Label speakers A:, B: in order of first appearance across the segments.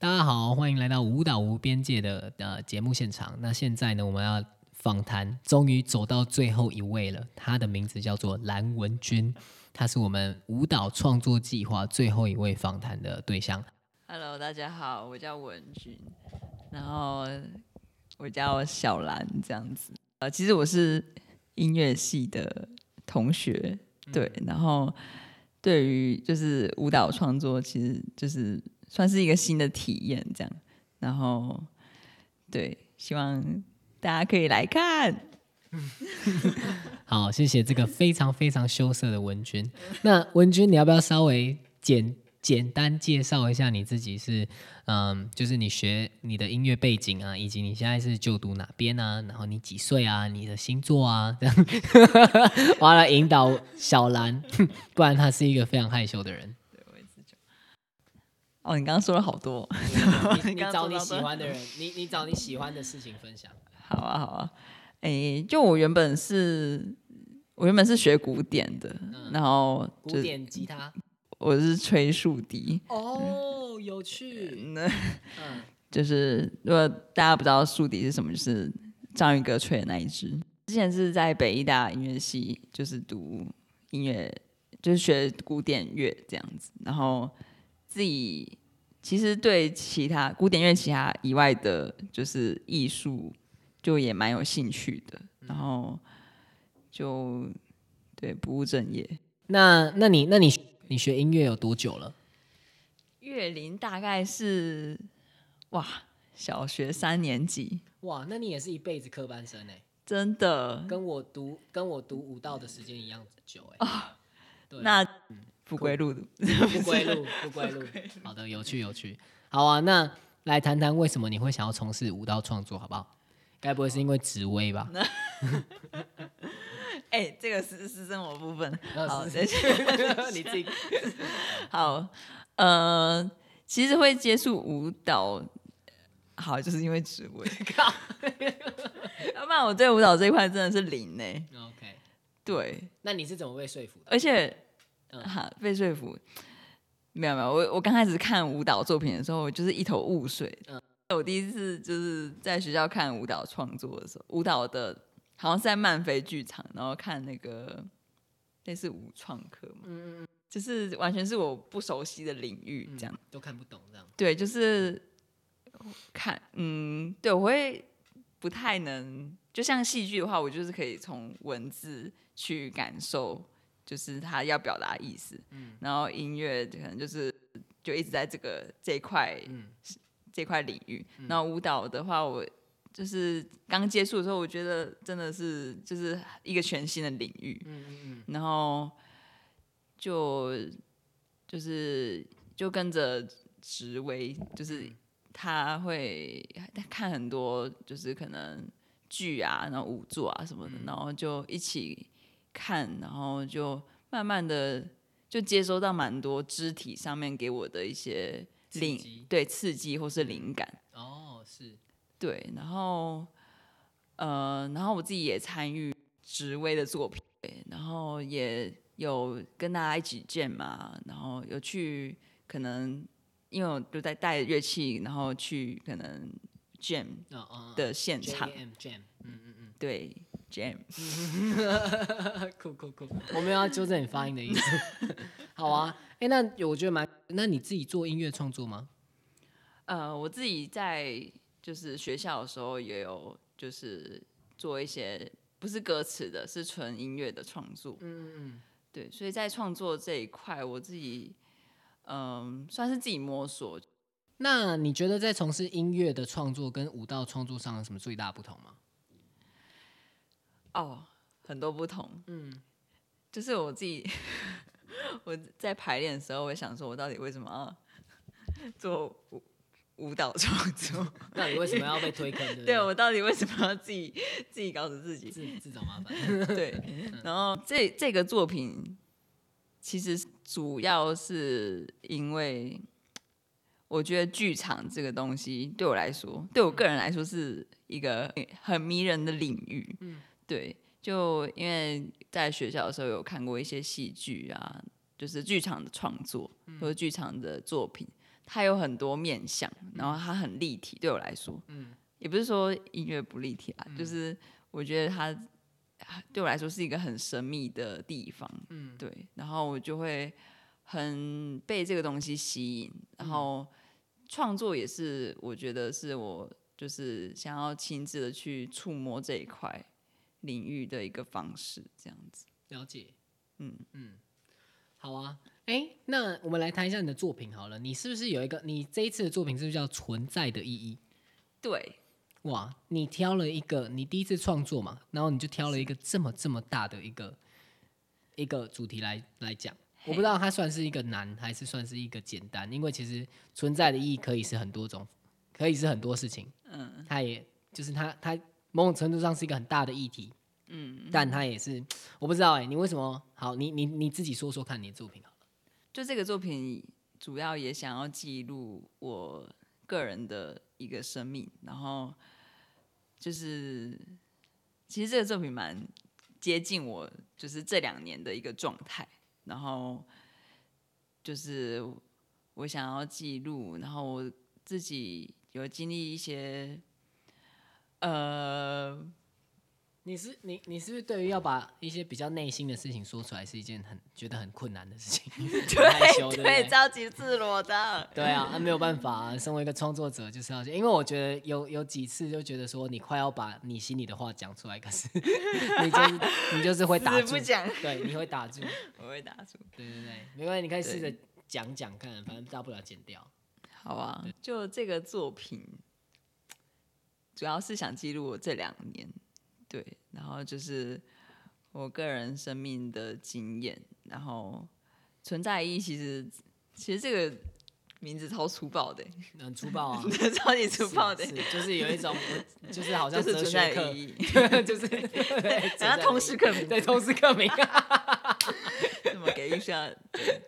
A: 大家好，欢迎来到舞蹈无边界的呃节目现场。那现在呢，我们要访谈，终于走到最后一位了。他的名字叫做蓝文君，他是我们舞蹈创作计划最后一位访谈的对象。
B: Hello，大家好，我叫文君，然后我叫小兰，这样子。呃，其实我是音乐系的同学，对，然后对于就是舞蹈创作，其实就是算是一个新的体验，这样。然后对，希望大家可以来看。
A: 好，谢谢这个非常非常羞涩的文君。那文君，你要不要稍微简简单介绍一下你自己是？嗯，就是你学你的音乐背景啊，以及你现在是就读哪边啊？然后你几岁啊？你的星座啊？这样，我要来引导小兰，不然她是一个非常害羞的人。
B: 哦，你刚刚说了好多，
A: 你 找你喜欢的人，你你找你喜欢的事情分享。
B: 好啊，好啊。哎，就我原本是，我原本是学古典的，然后
A: 古典吉他
B: 我是吹竖笛。
A: 哦，有趣。
B: 那
A: 嗯，
B: 就是如果大家不知道竖笛是什么，就是章鱼哥吹的那一支。之前是在北医大音乐系，就是读音乐，就是学古典乐这样子。然后自己其实对其他古典乐其他以外的，就是艺术，就也蛮有兴趣的。然后就对不务正业。
A: 那那你那你你学音乐有多久了？
B: 乐龄大概是哇，小学三年级，
A: 哇，那你也是一辈子科班生哎，
B: 真的。
A: 跟我读跟我读舞蹈的时间一样久哎。对，
B: 那不归路的，
A: 不归路，不归路。好的，有趣有趣。好啊，那来谈谈为什么你会想要从事舞蹈创作，好不好？该不会是因为紫薇吧？
B: 哎、这个是私生活部分。好，谢谢
A: 你自己
B: 好，呃，其实会接触舞蹈，好，就是因为职位，
A: 靠。
B: 要不然我对舞蹈这一块真的是零呢、
A: OK，
B: 对，
A: 那你是怎么被说服的？
B: 而且，
A: 嗯
B: 哈，被说服，没有没有，我我刚开始看舞蹈作品的时候，我就是一头雾水。
A: 嗯
B: 我第一次就是在学校看舞蹈创作的时候，舞蹈的好像是在漫飞剧场，然后看那个类似舞创课嘛，
A: 嗯嗯
B: 就是完全是我不熟悉的领域，这样。
A: 嗯，都看不懂这样。
B: 对，就是看，嗯，对我会不太能，就像戏剧的话，我就是可以从文字去感受，就是他要表达意思。
A: 嗯
B: 然后音乐可能就是就一直在这个这一块
A: 嗯
B: 这块领域。然后舞蹈的话，我就是刚接触的时候，我觉得真的是就是一个全新的领域。
A: 嗯嗯嗯
B: 然后就就是就跟着职位，就是他会看很多，就是可能剧啊，然后舞作啊什么的，然后就一起看，然后就慢慢的就接收到蛮多肢体上面给我的一些灵对刺激或是灵感。
A: 哦，是。
B: 对，然后呃，然后我自己也参与职威的作品，对然后也有跟大家一起见嘛，然后有去可能因为我就在带乐器，然后去可能 jam 的现场
A: ，，jam jam，嗯嗯嗯。
B: 对 jam，
A: 酷酷酷！我没有要纠正你发音的意思。好啊，哎、那我觉得蛮……那你自己做音乐创作吗？
B: 呃，我自己在就是学校的时候也有就是做一些不是歌词的，是纯音乐的创作，
A: 嗯嗯
B: 对，所以在创作这一块，我自己嗯、算是自己摸索。
A: 那你觉得在从事音乐的创作跟舞蹈创作上有什么最大不同吗？
B: 哦，很多不同，
A: 嗯，
B: 就是我自己 我在排练的时候，我想说，我到底为什么要 做舞舞蹈创作？
A: 到底为什么要被推坑？对不
B: 对我到底为什么要自己自己搞死自己？
A: 自自找麻烦。
B: 对，然后这这个作品其实主要是因为我觉得剧场这个东西对我来说，对我个人来说是一个很迷人的领域。
A: 嗯，
B: 对，就因为在学校的时候有看过一些戏剧啊，就是剧场的创作或者剧场的作品，它有很多面向，然后它很立体，对我来说，嗯，也不是说音乐不立体啦，就是我觉得它对我来说是一个很神秘的地方，嗯，对，然后我就会很被这个东西吸引，然后创作也是我觉得是我就是想要亲自的去触摸这一块领域的一个方式，这样子。
A: 了解，嗯嗯，好啊，哎，那我们来谈一下你的作品好了。你是不是有一个？你这一次的作品是不是叫《存在的意义》？
B: 对，
A: 哇，你挑了一个，你第一次创作嘛，然后你就挑了一个这么这么大的一个一个主题来来讲。我不知道它算是一个难，还是算是一个简单，因为其实存在的意义可以是很多种，可以是很多事情。嗯，它也就是它它某种程度上是一个很大的议题。嗯，但它也是，我不知道哎，你为什么好？你你你自己说说看，你的作品好了。
B: 就这个作品，主要也想要记录我个人的一个生命，然后就是其实这个作品蛮接近我，就是这两年的一个状态。然后就是我想要记录，然后我自己有经历一些，呃。
A: 你是你你是不是对于要把一些比较内心的事情说出来是一件很觉得很困难的事情？
B: 对对，着急自裸的。
A: 对啊，那没有办法，身为一个创作者就是要，因为我觉得有有几次就觉得说你快要把你心里的话讲出来，可是 你就是你就是会打住，
B: 不讲，
A: 对，你会打住，
B: 我会打住。
A: 对对对，没关系，你可以试着讲讲看，反正大不了剪掉。
B: 好啊，就这个作品，主要是想记录我这两年。对，然后就是我个人生命的经验，然后存在意义其实其实这个名字超粗暴的，
A: 很粗暴啊，
B: 超级粗暴的，
A: 就是有一种就是好像哲学课，就是
B: 好像通识课名，
A: 对通识课名，
B: 怎么给一下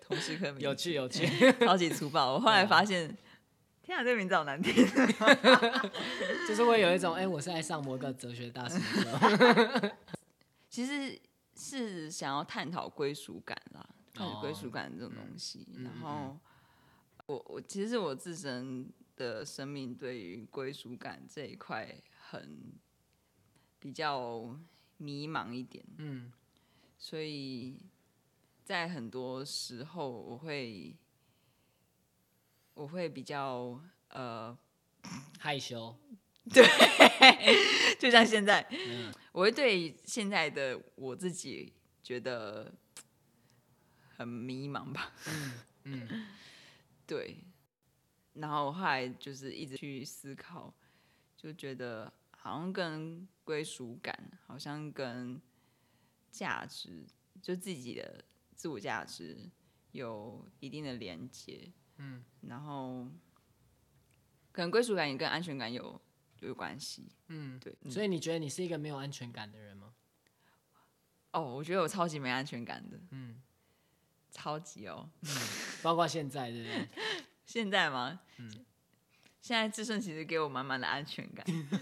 B: 通识课名？
A: 有趣有趣，
B: 超级粗暴。我后来发现。天啊，这个名字好难听，
A: 就是会有一种哎，我是爱上某个哲学大师的。
B: 其实是想要探讨归属感啦，探讨归属感这种东西。然后我我其实我自身的生命对于归属感这一块很比较迷茫一点，嗯，所以在很多时候我会。我会比较呃
A: 害羞，
B: 对，就像现在，我会对现在的我自己觉得很迷茫吧，嗯嗯，对，然后后来就是一直去思考，就觉得好像跟归属感，好像跟价值，就自己的自我价值有一定的连接。嗯，然后可能归属感也跟安全感有有关系。嗯，对。
A: 所以你觉得你是一个没有安全感的人吗？
B: 哦，我觉得我超级没安全感的。嗯，超级哦。嗯，
A: 包括现在，对不对？
B: 现在吗？嗯。现在智顺其实给我满满的安全感。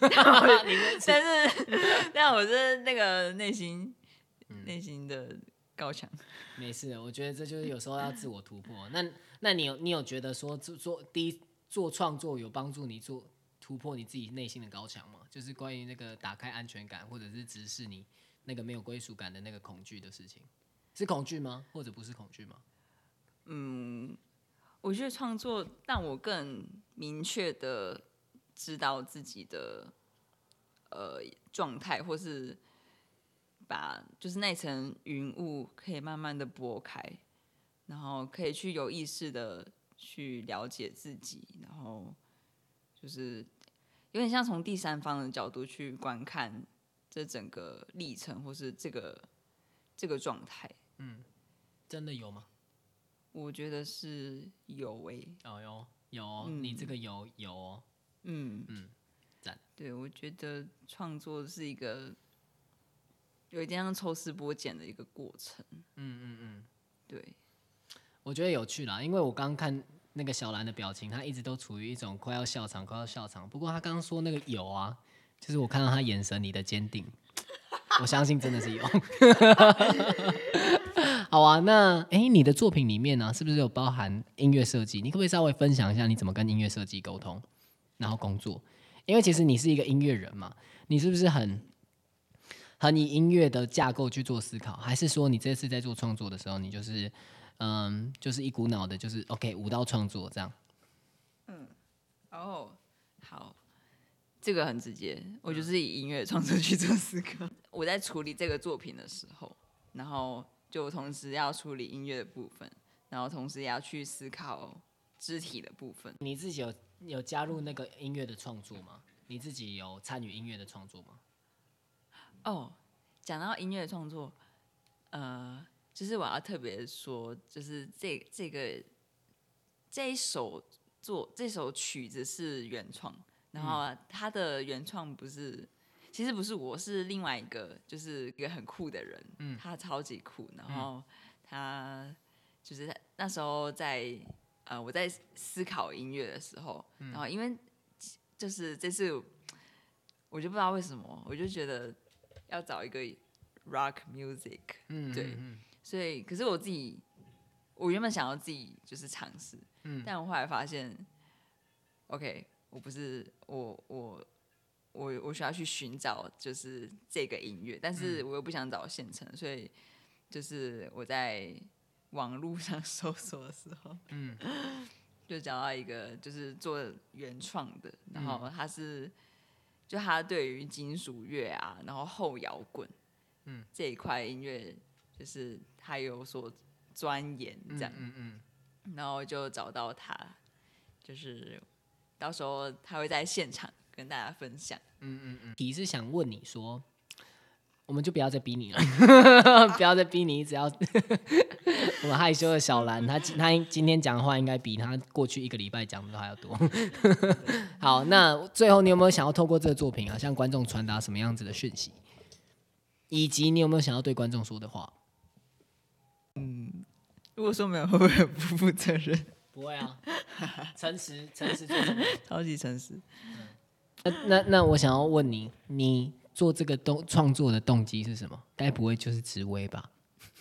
B: 但是，但我是那个内心内心的高墙。
A: 没事，我觉得这就是有时候要自我突破。那那你有你有觉得说做做第一做创作有帮助你做突破你自己内心的高墙吗？就是关于那个打开安全感，或者是直视你那个没有归属感的那个恐惧的事情，是恐惧吗？或者不是恐惧吗？
B: 嗯，我觉得创作让我更明确的知道自己的呃状态，或是把就是那层云雾可以慢慢的拨开。然后可以去有意识的去了解自己，然后就是有点像从第三方的角度去观看这整个历程，或是这个这个状态。嗯，
A: 真的有吗？
B: 我觉得是有诶。
A: 哦哟，有，你这个有有哦。嗯
B: 嗯，赞。对，我觉得创作是一个有一点像抽丝剥茧的一个过程。嗯嗯嗯，对。
A: 我觉得有趣啦，因为我刚刚看那个小兰的表情，她一直都处于一种快要笑场、快要笑场。不过她刚刚说那个有啊，就是我看到她眼神里的坚定，我相信真的是有。好啊，那哎，你的作品里面呢，是不是有包含音乐设计？你可不可以稍微分享一下你怎么跟音乐设计沟通，然后工作？因为其实你是一个音乐人嘛，你是不是很很以音乐的架构去做思考？还是说你这次在做创作的时候，你就是嗯，就是一股脑的，就是 OK 舞蹈创作这样？
B: 嗯，哦，好，这个很直接，我就是以音乐创作去做思考。我在处理这个作品的时候，然后就同时要处理音乐的部分，然后同时也要去思考肢体的部分。
A: 你自己有？有加入那个音乐的创作吗？你自己有参与音乐的创作吗？
B: 哦，讲到音乐创作，呃，就是我要特别说，就是这这个这一首作这首曲子是原创，然后它的原创不是，其实不是我是另外一个，就是一个很酷的人，嗯，他超级酷，然后他就是那时候在。呃，我在思考音乐的时候，然后因为就是这次，我就不知道为什么，我就觉得要找一个 rock music，嗯，对，所以可是我自己，我原本想要自己就是尝试，嗯，但我后来发现，OK，我不是我我我我需要去寻找就是这个音乐，但是我又不想找现成，所以就是我在。网络上搜索的时候，嗯，就找到一个就是做原创的，然后他是就他对于金属乐啊，然后后摇滚，嗯，这一块音乐就是他有所钻研这样，嗯嗯，然后就找到他，就是到时候他会在现场跟大家分享，嗯
A: 嗯嗯，你是想问你说。我们就不要再逼你了，不要再逼你，只要 我们害羞的小兰，他他今天讲的话应该比他过去一个礼拜讲的都还要多。好，那最后你有没有想要透过这个作品啊，向观众传达什么样子的讯息？以及你有没有想要对观众说的话？
B: 嗯，如果说没有，会不会不负责任？
A: 不会啊，诚实，诚实，
B: 超级诚实。
A: 那那那，我想要问你，你。做这个动创作的动机是什么？该不会就是职威吧？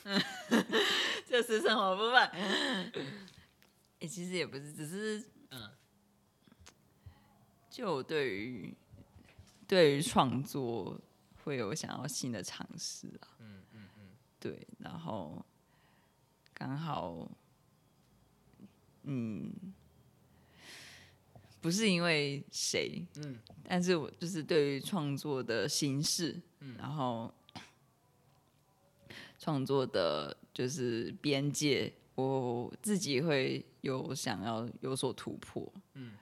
B: 就是生活部分。哎，其实也不是，只是嗯，就对于对于创作会有想要新的尝试啊。嗯嗯嗯，对，然后刚好，嗯。不是因为谁，嗯，但是我就是对于创作的形式，嗯，然后 创作的就是边界，我自己会有想要有所突破，嗯，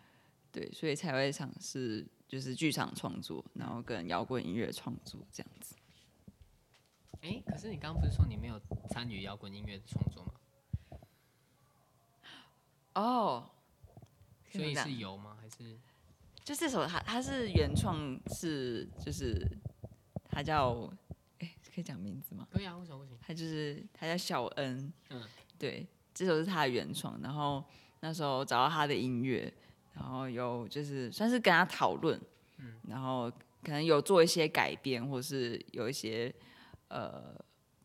B: 对，所以才会尝试就是剧场创作，然后跟摇滚音乐创作这样子。
A: 哎，可是你刚刚不是说你没有参与摇滚音乐的创作吗？
B: 哦。
A: 所以是有吗？还是
B: 就这首它它是原创，是就是它叫哎，可以讲名字吗？
A: 可以啊，为什么不行？
B: 他就是他叫小恩，嗯，对，这首是他的原创。然后那时候找到他的音乐，然后有就是算是跟他讨论，嗯，然后可能有做一些改编，或是有一些呃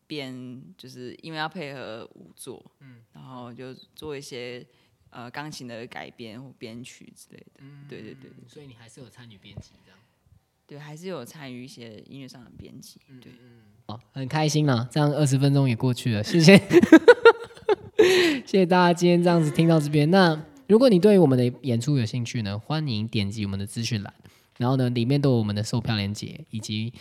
B: 编，就是因为要配合舞作，嗯，然后就做一些。呃，钢琴的改编或编曲之类的，嗯，对对对，
A: 所以你还是有参与编辑这样，
B: 对，还是有参与一些音乐上的编辑，对，嗯，
A: 哦，很开心了，这样二十分钟也过去了，谢谢，谢谢大家今天这样子听到这边。那如果你对我们的演出有兴趣呢，欢迎点击我们的资讯栏，然后呢，里面都有我们的售票链接以及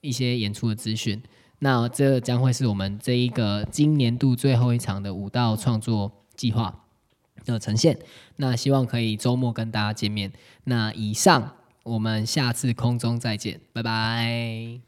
A: 一些演出的资讯。那这将会是我们这一个今年度最后一场的舞蹈创作计划。的呈现，那希望可以周末跟大家见面。那以上，我们下次空中再见，拜拜。